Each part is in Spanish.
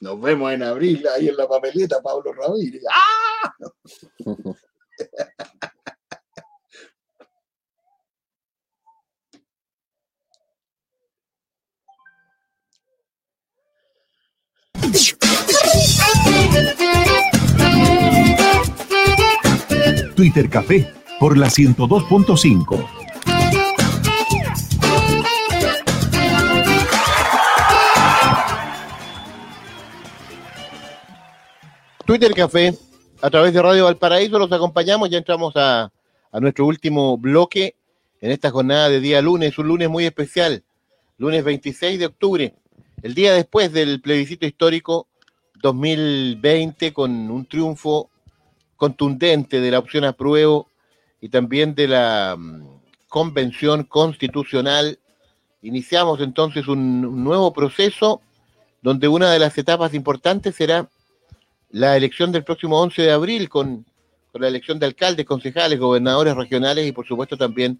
Nos vemos en abril ahí en la papeleta, Pablo Ramírez. ¡Ah! Twitter Café por la 102.5. Twitter Café, a través de Radio Valparaíso, los acompañamos, ya entramos a, a nuestro último bloque en esta jornada de día lunes, un lunes muy especial, lunes 26 de octubre, el día después del plebiscito histórico 2020 con un triunfo contundente de la opción apruebo y también de la mm, convención constitucional. Iniciamos entonces un nuevo proceso donde una de las etapas importantes será la elección del próximo 11 de abril con, la elección de alcaldes, concejales, gobernadores regionales y por supuesto también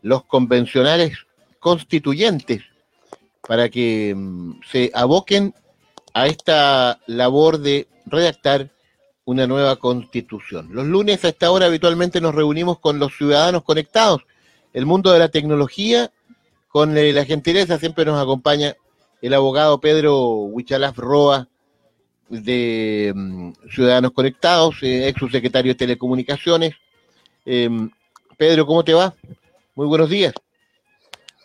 los convencionales constituyentes para que um, se aboquen a esta labor de redactar una nueva constitución. Los lunes a esta hora habitualmente nos reunimos con los ciudadanos conectados. El mundo de la tecnología, con eh, la gentileza siempre nos acompaña el abogado Pedro Huichalaf Roa de um, Ciudadanos Conectados, eh, ex subsecretario de Telecomunicaciones. Eh, Pedro, ¿cómo te va? Muy buenos días.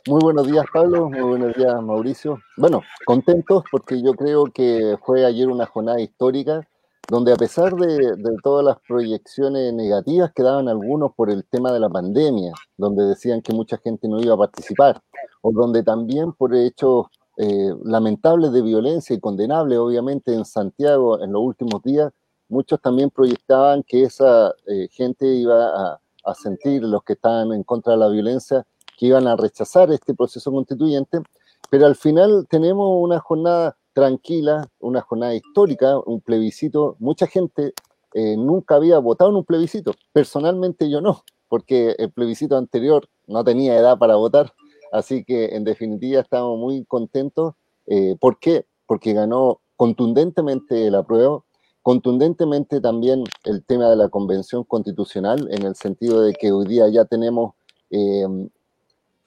Muy buenos días, Pablo. Muy buenos días, Mauricio. Bueno, contentos porque yo creo que fue ayer una jornada histórica donde a pesar de, de, todas las proyecciones negativas que daban algunos por el tema de la pandemia, donde decían que mucha gente no iba a participar, o donde también por hechos eh, lamentables de violencia y condenables, obviamente, en Santiago en los últimos días, muchos también proyectaban que esa eh, gente iba a, sentir, los que estaban en contra de la violencia, que iban a rechazar este proceso constituyente, pero al final tenemos una jornada tranquila, una jornada histórica, un plebiscito. Mucha gente eh, nunca había votado en un plebiscito. Personalmente yo no, porque el plebiscito anterior no tenía edad para votar. Así que en definitiva estamos muy contentos. Eh, ¿Por qué? Porque ganó contundentemente el apruebo, contundentemente también el tema de la convención constitucional, en el sentido de que hoy día ya tenemos eh,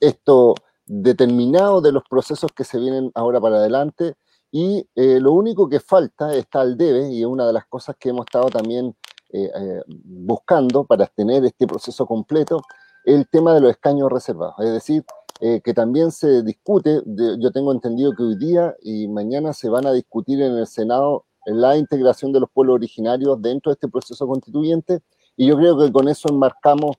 esto determinado de los procesos que se vienen ahora para adelante y eh, lo único que falta está al debe, y es una de las cosas que hemos estado también eh, eh, buscando para tener este proceso completo, el tema de los escaños reservados. Es decir, eh, que también se discute, de, yo tengo entendido que hoy día y mañana se van a discutir en el Senado la integración de los pueblos originarios dentro de este proceso constituyente, y yo creo que con eso enmarcamos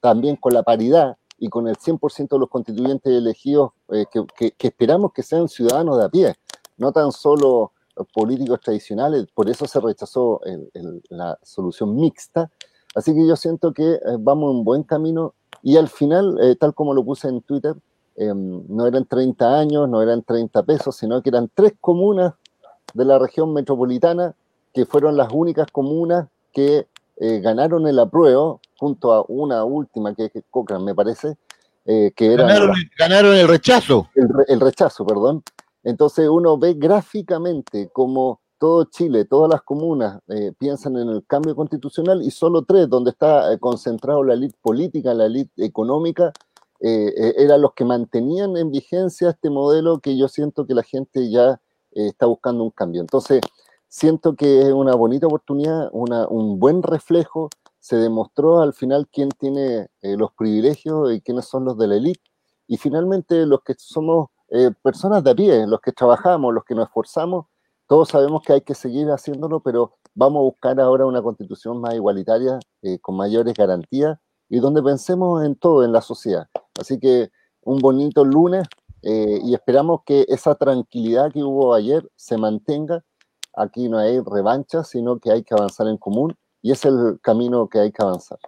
también con la paridad y con el 100% de los constituyentes elegidos eh, que, esperamos que sean ciudadanos de a pie no tan solo políticos tradicionales, por eso se rechazó la solución mixta. Así que yo siento que eh, vamos en buen camino y al final, eh, tal como lo puse en Twitter, eh, no eran 30 años, no eran 30 pesos, sino que eran tres comunas de la región metropolitana que fueron las únicas comunas que eh, ganaron el apruebo, junto a una última que es Cochrane, me parece, eh, que era... Ganaron, ganaron el rechazo. El, el rechazo, perdón. Entonces uno ve gráficamente como todo Chile, todas las comunas eh, piensan en el cambio constitucional y solo tres, donde está eh, concentrado la élite política, la élite económica, eh, eran los que mantenían en vigencia este modelo que yo siento que la gente ya está buscando un cambio. Entonces, siento que es una bonita oportunidad, una, un buen reflejo, se demostró al final quién tiene los privilegios y quiénes son los de la élite, y finalmente los que somos eh, personas de a pie, los que trabajamos, los que nos esforzamos, todos sabemos que hay que seguir haciéndolo, pero vamos a buscar ahora una constitución más igualitaria, eh, con mayores garantías y donde pensemos en todo, en la sociedad. Así que un bonito lunes eh, y esperamos que esa tranquilidad que hubo ayer se mantenga. Aquí no hay revancha, sino que hay que avanzar en común y es el camino que hay que avanzar.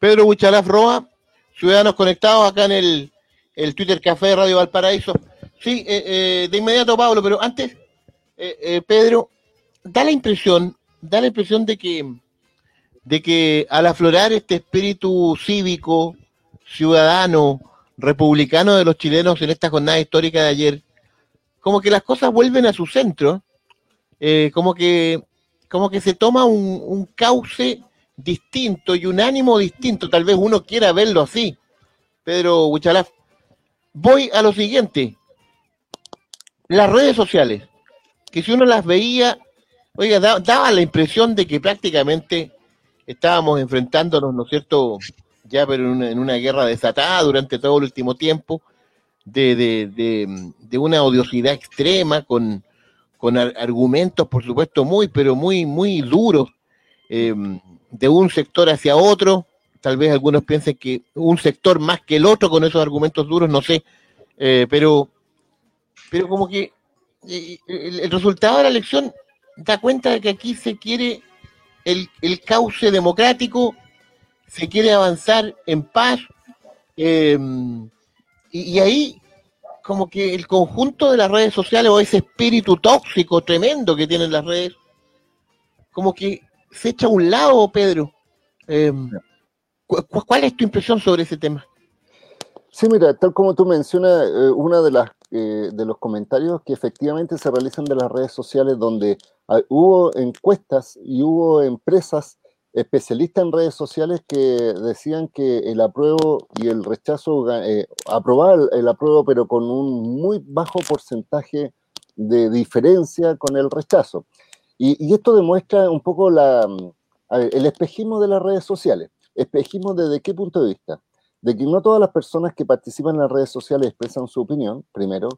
Pedro Huichalaf Roa, Ciudadanos Conectados acá en el el Twitter Café de Radio Valparaíso. Sí, eh, eh, de inmediato, Pablo, pero antes, eh, Pedro, da la impresión, da la impresión de que, de que al aflorar este espíritu cívico, ciudadano, republicano de los chilenos en esta jornada histórica de ayer, como que las cosas vuelven a su centro, eh, como que como que se toma un, un cauce distinto y un ánimo distinto, tal vez uno quiera verlo así. Pedro Huchalaf, voy a lo siguiente. Las redes sociales, que si uno las veía, oiga, daba la impresión de que prácticamente estábamos enfrentándonos, ¿no es cierto?, ya pero en una, guerra desatada durante todo el último tiempo, de, de, de, una odiosidad extrema, con, con argumentos, por supuesto, muy, pero muy, muy duros, eh, de un sector hacia otro. Tal vez algunos piensen que un sector más que el otro con esos argumentos duros, no sé, eh, pero, pero como que eh, el, resultado de la elección da cuenta de que aquí se quiere el, el cauce democrático, se quiere avanzar en paz, em, y, ahí como que el conjunto de las redes sociales o ese espíritu tóxico tremendo que tienen las redes, como que se echa a un lado, Pedro. Em, ¿Cuál es tu impresión sobre ese tema? Sí, mira, tal como tú mencionas, eh, una de las eh, de los comentarios que efectivamente se realizan de las redes sociales donde ah, hubo encuestas y hubo empresas especialistas en redes sociales que decían que el apruebo y el rechazo, eh, aprobar el, apruebo pero con un muy bajo porcentaje de diferencia con el rechazo. Y, esto demuestra un poco la, el espejismo de las redes sociales. Espejismo desde qué punto de vista? De que no todas las personas que participan en las redes sociales expresan su opinión, primero,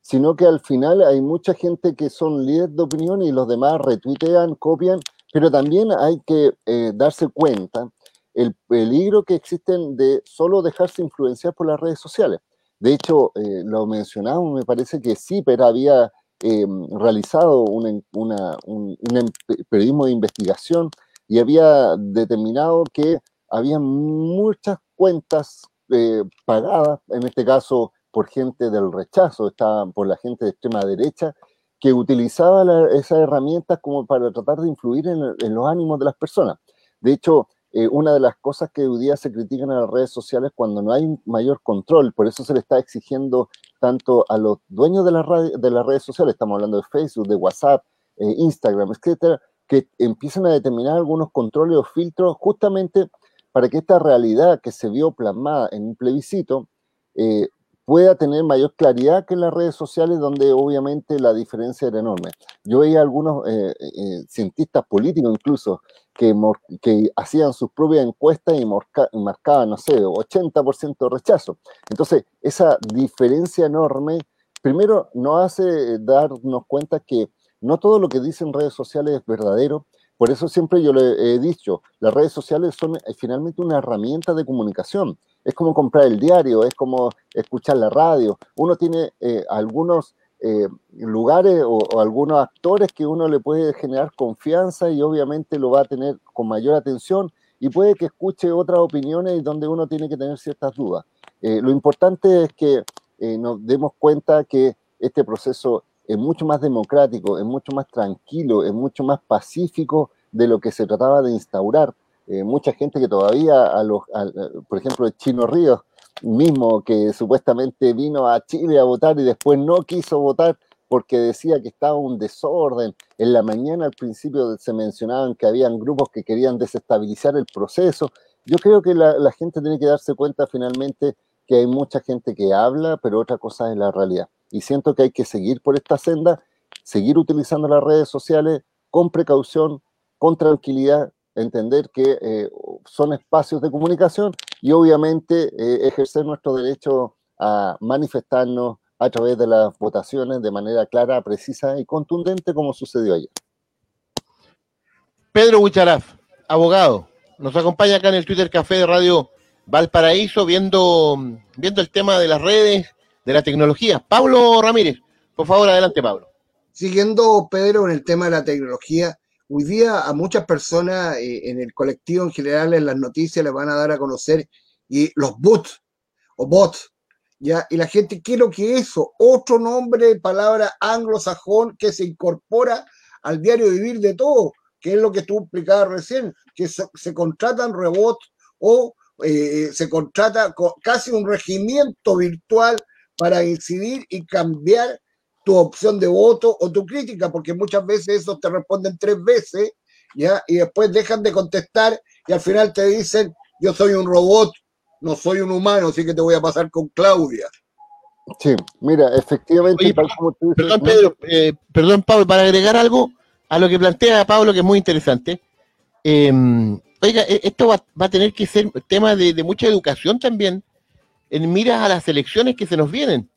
sino que al final hay mucha gente que son líderes de opinión y los demás retuitean, copian, pero también hay que eh, darse cuenta el peligro que existen de solo dejarse influenciar por las redes sociales. De hecho, eh, lo mencionamos, me parece que sí, pero había em, realizado un, un periodismo de investigación y había determinado que había muchas cuentas eh, pagadas, en este caso por gente del rechazo, estaban por la gente de extrema derecha, que utilizaba esas herramientas como para tratar de influir en, los ánimos de las personas. De hecho, eh, una de las cosas que hoy día se critican en las redes sociales cuando no hay mayor control, por eso se le está exigiendo tanto a los dueños de, las redes sociales, estamos hablando de Facebook, de WhatsApp, eh, Instagram, etcétera, que empiecen a determinar algunos controles o filtros justamente para que esta realidad que se vio plasmada en un plebiscito eh, pueda tener mayor claridad que en las redes sociales, donde obviamente la diferencia era enorme. Yo veía algunos eh, eh, cientistas políticos incluso que, hacían sus propias encuestas y marcaban, no sé, 80% de rechazo. Entonces, esa diferencia enorme, primero nos hace darnos cuenta que no todo lo que dicen redes sociales es verdadero, por eso siempre yo le he dicho, las redes sociales son eh, finalmente una herramienta de comunicación. Es como comprar el diario, es como escuchar la radio. Uno tiene eh, algunos eh, lugares o, algunos actores que uno le puede generar confianza y obviamente lo va a tener con mayor atención y puede que escuche otras opiniones donde uno tiene que tener ciertas dudas. lo importante es que nos demos cuenta que este proceso es mucho más democrático, es mucho más tranquilo, es mucho más pacífico de lo que se trataba de instaurar. Eh, mucha gente que todavía, los, por ejemplo, Chino Ríos mismo, que supuestamente vino a Chile a votar y después no quiso votar porque decía que estaba un desorden. En la mañana al principio se mencionaban que habían grupos que querían desestabilizar el proceso. Yo creo que la gente tiene que darse cuenta finalmente que hay mucha gente que habla, pero otra cosa es la realidad y siento que hay que seguir por esta senda, seguir utilizando las redes sociales con precaución, con tranquilidad, entender que eh, son espacios de comunicación y obviamente eh, ejercer nuestro derecho a manifestarnos a través de las votaciones de manera clara, precisa y contundente como sucedió ayer. Pedro Hucharaf, abogado, nos acompaña acá en el Twitter Café de Radio Valparaíso viendo, viendo el tema de las redes de la tecnología. Pablo Ramírez, por favor, adelante, Pablo. Siguiendo, Pedro, en el tema de la tecnología, hoy día a muchas personas eh, en el colectivo en general, en las noticias, les van a dar a conocer y los bots o bots, ¿ya? Y la gente, ¿qué es lo que es eso? Otro nombre, palabra anglosajón que se incorpora al diario vivir de todo, que es lo que tú explicabas recién, que se, contratan robots o eh, se contrata casi un regimiento virtual para incidir y cambiar tu opción de voto o tu crítica, porque muchas veces eso te responden tres veces, ¿ya? Y después dejan de contestar y al final te dicen, yo soy un robot, no soy un humano, así que te voy a pasar con Claudia. Sí, mira, efectivamente, perdón, Pedro, eh, perdón, Pablo, para agregar algo a lo que plantea Pablo, que es muy interesante. Em, oiga, e, esto va, a tener que ser tema de, mucha educación también, en miras a las elecciones que se nos vienen.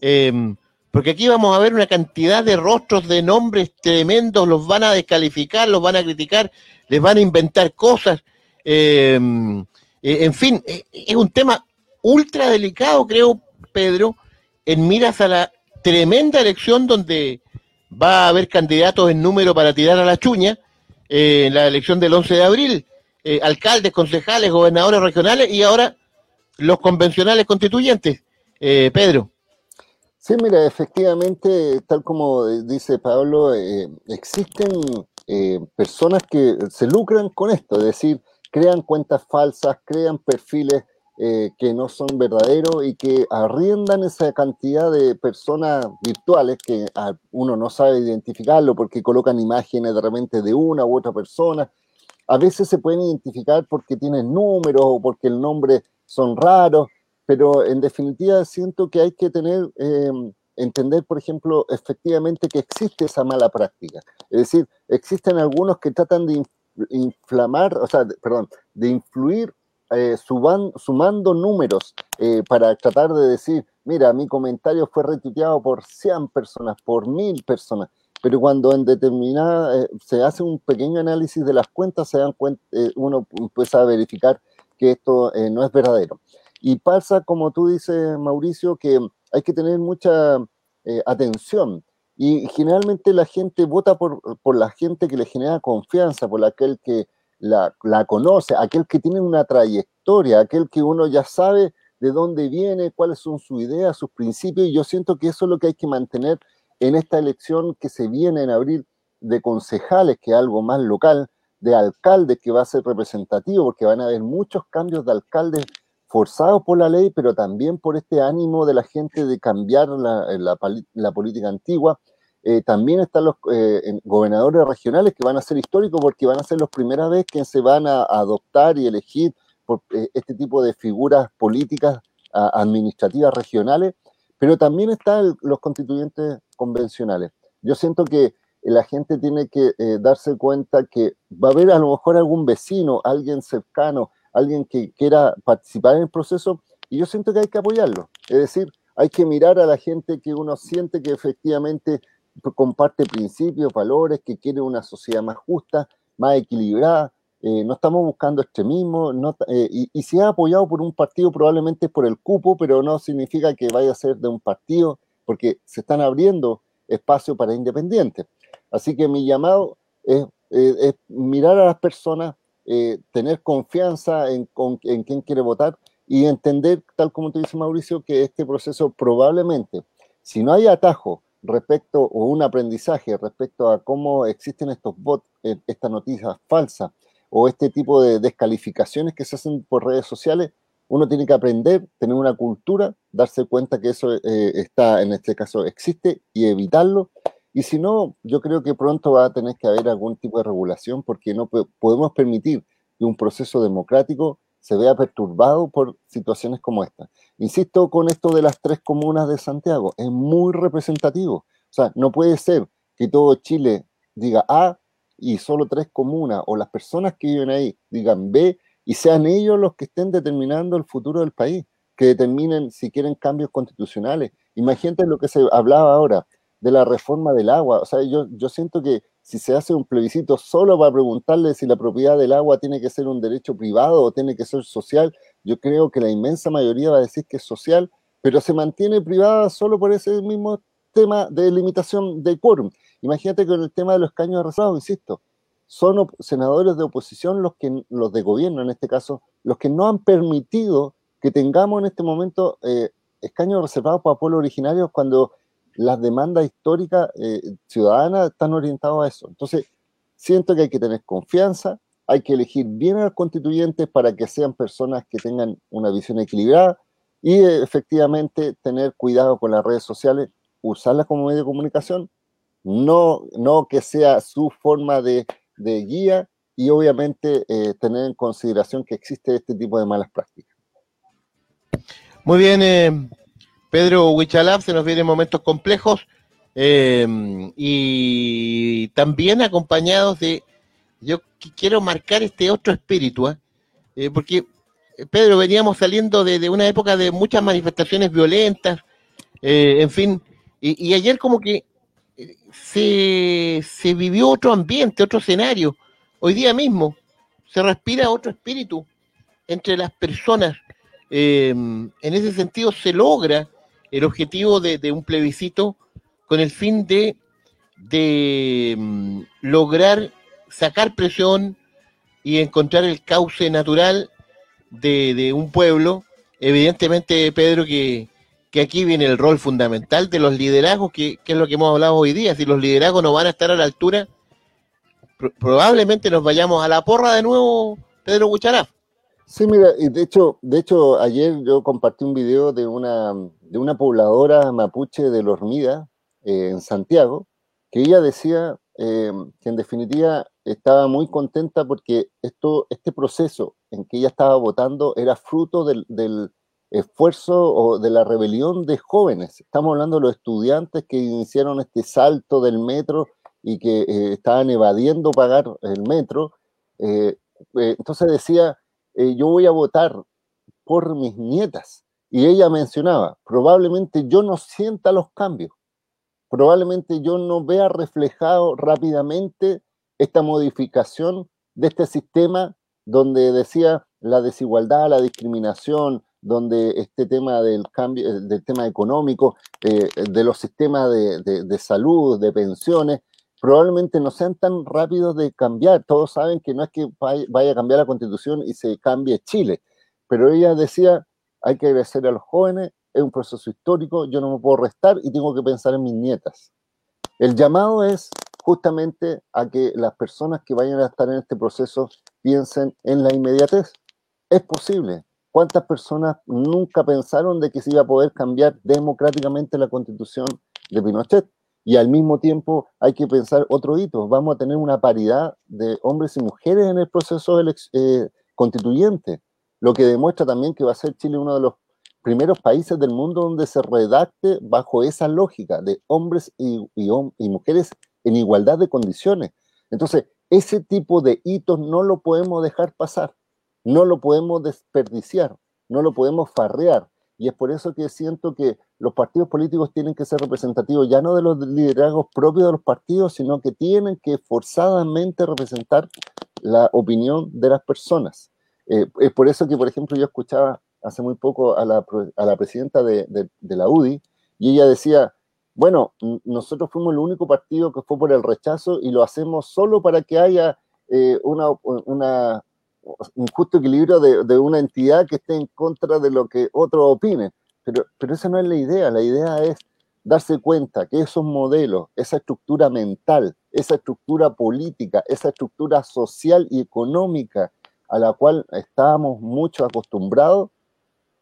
Em, porque aquí vamos a ver una cantidad de rostros, de nombres tremendos, los van a descalificar, los van a criticar, les van a inventar cosas. Em, e, en fin, e, es un tema ultra delicado, creo, Pedro, en miras a la tremenda elección donde va a haber candidatos en número para tirar a la chuña, eh, en la elección del 11 de abril, eh, alcaldes, concejales, gobernadores regionales y ahora los convencionales constituyentes. Eh, Pedro. Sí, mira, efectivamente, tal como dice Pablo, existen personas que se lucran con esto, es decir, crean cuentas falsas, crean perfiles eh, que no son verdaderos y que arriendan esa cantidad de personas virtuales que uno no sabe identificarlo porque colocan imágenes de repente de una u otra persona. A veces se pueden identificar porque tienen números o porque el nombre son raros, pero en definitiva siento que hay que em, entender, por ejemplo, efectivamente que existe esa mala práctica. Es decir, existen algunos que tratan de inflamar, o sea, perdón, de influir eh, sumando números eh, para tratar de decir, mira, mi comentario fue retuiteado por 100 personas, por 1000 personas, pero cuando en determinada eh, se hace un pequeño análisis de las cuentas, se dan cuenta, uno empieza a verificar que esto no es verdadero. Y pasa, como tú dices, Mauricio, que hay que tener mucha atención. Y generalmente la gente vota por, por la gente que le genera confianza, por aquel que la, conoce, aquel que tiene una trayectoria, aquel que uno ya sabe de dónde viene, cuáles son sus ideas, sus principios, y yo siento que eso es lo que hay que mantener en esta elección que se viene en abril de concejales, que es algo más local, de alcaldes, que va a ser representativo, porque van a haber muchos cambios de alcaldes forzados por la ley, pero también por este ánimo de la gente de cambiar la, la política antigua. Eh, también están los eh, gobernadores regionales que van a ser históricos porque van a ser los primeras vez que se van a, adoptar y elegir por eh, este tipo de figuras políticas administrativas regionales, pero también están los constituyentes convencionales. Yo siento que la gente tiene que darse cuenta que va a haber a lo mejor algún vecino, alguien cercano, alguien que quiera participar en el proceso, y yo siento que hay que apoyarlo. Es decir, hay que mirar a la gente que uno siente que efectivamente comparte principios, valores, que quiere una sociedad más justa, más equilibrada. Eh, no estamos buscando extremismo, no, eh, y, y, si es apoyado por un partido probablemente es por el cupo, pero no significa que vaya a ser de un partido, porque se están abriendo espacios para independientes. Así que mi llamado es, mirar a las personas, tener confianza en, en quién quiere votar y entender, tal como te dice Mauricio, que este proceso probablemente, si no hay atajo, respecto o un aprendizaje respecto a cómo existen estos bots, eh, esta noticia falsa o este tipo de descalificaciones que se hacen por redes sociales, uno tiene que aprender, tener una cultura, darse cuenta que eso eh, está, en este caso, existe y evitarlo. Y si no, yo creo que pronto va a tener que haber algún tipo de regulación porque no podemos permitir que un proceso democrático se vea perturbado por situaciones como esta. Insisto con esto de las tres comunas de Santiago, es muy representativo. O sea, no puede ser que todo Chile diga A y solo tres comunas o las personas que viven ahí digan B y sean ellos los que estén determinando el futuro del país, que determinen si quieren cambios constitucionales. Imagínate lo que se hablaba ahora de la reforma del agua. O sea, yo, yo siento que si se hace un plebiscito solo para preguntarle si la propiedad del agua tiene que ser un derecho privado o tiene que ser social, yo creo que la inmensa mayoría va a decir que es social, pero se mantiene privada solo por ese mismo tema de limitación de quórum. Imagínate con el tema de los caños reservados, insisto, son senadores de oposición los que los de gobierno en este caso, los que no han permitido que tengamos en este momento eh, escaños reservados para pueblos originarios cuando las demandas históricas eh, ciudadanas están orientadas a eso. Entonces, siento que hay que tener confianza, hay que elegir bien a los constituyentes para que sean personas que tengan una visión equilibrada y efectivamente tener cuidado con las redes sociales usarlas como medio de comunicación, no, no que sea su forma de, guía y obviamente eh, tener en consideración que existe este tipo de malas prácticas. Muy bien, eh, Pedro Huichalaf, se nos vienen momentos complejos eh, y también acompañados de, yo quiero marcar este otro espíritu, porque Pedro, veníamos saliendo de, una época de muchas manifestaciones violentas, en fin, y ayer como que se, vivió otro ambiente, otro escenario. Hoy día mismo se respira otro espíritu entre las personas. Eh, en ese sentido se logra el objetivo de, un plebiscito con el fin de, de mm, lograr sacar presión y encontrar el cauce natural de, un pueblo. Evidentemente, Pedro, que, que aquí viene el rol fundamental de los liderazgos, que, es lo que hemos hablado hoy día. Si los liderazgos no van a estar a la altura, probablemente nos vayamos a la porra de nuevo, Pedro Bucharaf. Sí, mira, y de hecho, de hecho, ayer yo compartí un video de una, de una pobladora mapuche de Lormida, eh, en Santiago, que ella decía eh, que en definitiva estaba muy contenta porque esto, este proceso en que ella estaba votando era fruto del esfuerzo o de la rebelión de jóvenes. Estamos hablando de los estudiantes que iniciaron este salto del metro y que eh, estaban evadiendo pagar el metro. Eh, eh, entonces decía, yo voy a votar por mis nietas. Y ella mencionaba, probablemente yo no sienta los cambios, probablemente yo no vea reflejado rápidamente esta modificación de este sistema donde decía la desigualdad, la discriminación, donde este tema del cambio, eh, del tema económico, eh, de los sistemas de, salud, de pensiones, probablemente no sean tan rápidos de cambiar. Todos saben que no es que vaya a cambiar la constitución y se cambie Chile, pero ella decía, hay que agradecer a los jóvenes, es un proceso histórico, yo no me puedo restar y tengo que pensar en mis nietas. El llamado es justamente a que las personas que vayan a estar en este proceso piensen en la inmediatez. Es posible, ¿Cuántas personas nunca pensaron de que se iba a poder cambiar democráticamente la constitución de Pinochet? Y al mismo tiempo hay que pensar otro hito, vamos a tener una paridad de hombres y mujeres en el proceso eh, constituyente, lo que demuestra también que va a ser Chile uno de los primeros países del mundo donde se redacte bajo esa lógica de hombres y, mujeres en igualdad de condiciones. Entonces, ese tipo de hitos no lo podemos dejar pasar. No lo podemos desperdiciar, no lo podemos farrear. Y es por eso que siento que los partidos políticos tienen que ser representativos ya no de los liderazgos propios de los partidos, sino que tienen que forzadamente representar la opinión de las personas. Eh, es por eso que, por ejemplo, yo escuchaba hace muy poco a la, presidenta de, la UDI y ella decía, bueno, nosotros fuimos el único partido que fue por el rechazo y lo hacemos solo para que haya eh, una, un justo equilibrio de, una entidad que esté en contra de lo que otro opine. Pero, pero esa no es la idea, la idea es darse cuenta que esos modelos, esa estructura mental, esa estructura política, esa estructura social y económica a la cual estábamos mucho acostumbrados,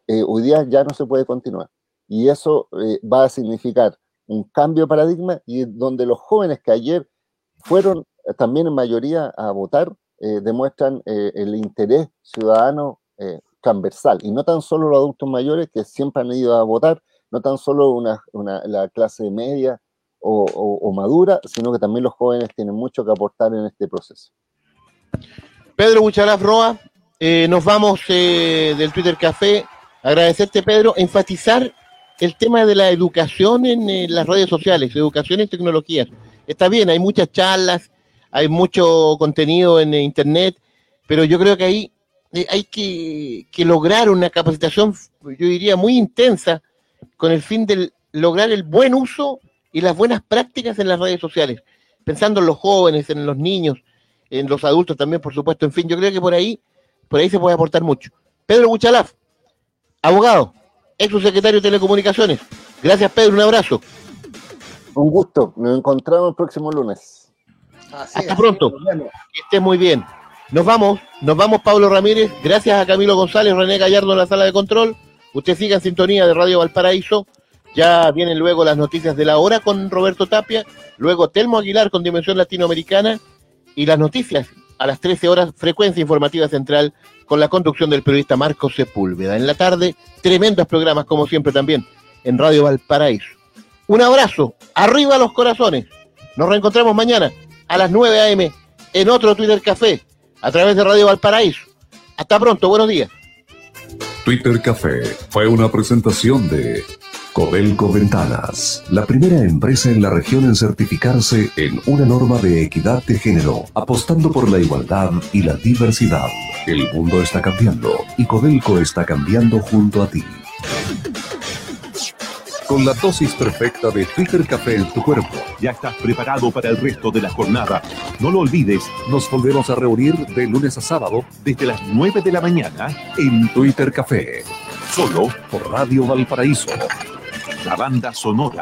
eh, hoy día ya no se puede continuar. Y eso eh, va a significar un cambio de paradigma y donde los jóvenes que ayer fueron también en mayoría a votar, eh, demuestran eh, el interés ciudadano eh, transversal, y no tan solo los adultos mayores que siempre han ido a votar, no tan solo una, la clase media o, madura, sino que también los jóvenes tienen mucho que aportar en este proceso. Pedro Bucharaf Roa, nos vamos del Twitter Café. Agradecerte, Pedro, enfatizar el tema de la educación en las redes sociales, educación y tecnologías. Está bien, hay muchas charlas, hay mucho contenido en internet, pero yo creo que ahí eh, hay que, lograr una capacitación, yo diría, muy intensa, con el fin de lograr el buen uso y las buenas prácticas en las redes sociales, pensando en los jóvenes, en los niños, en los adultos también, por supuesto. En fin, yo creo que por ahí, por ahí se puede aportar mucho. Pedro Buchalaf, abogado, ex secretario de Telecomunicaciones. Gracias, Pedro, un abrazo. Un gusto. Nos encontramos el próximo lunes. Hasta pronto. Que estés muy bien. Nos vamos, nos vamos Pablo Ramírez. Gracias a Camilo González, René Gallardo en la sala de control. Usted siga en sintonía de Radio Valparaíso. Ya vienen luego las noticias de la hora con Roberto Tapia, luego Telmo Aguilar con Dimensión Latinoamericana y las noticias a las 13 horas, frecuencia informativa central con la conducción del periodista Marco Sepúlveda. En la tarde, tremendos programas como siempre también en Radio Valparaíso. Un abrazo, arriba los corazones. Nos reencontramos mañana a las 9 a.m. en otro Twitter Café a través de Radio Valparaíso. Hasta pronto, buenos días. Twitter Café fue una presentación de Codelco Ventanas, la primera empresa en la región en certificarse en una norma de equidad de género, apostando por la igualdad y la diversidad. El mundo está cambiando y Codelco está cambiando junto a ti. Con la dosis perfecta de Twitter Café en tu cuerpo, ya estás preparado para el resto de la jornada. No lo olvides, nos volvemos a reunir de lunes a sábado desde las 9 de la mañana en Twitter Café. Solo por Radio Valparaíso la banda sonora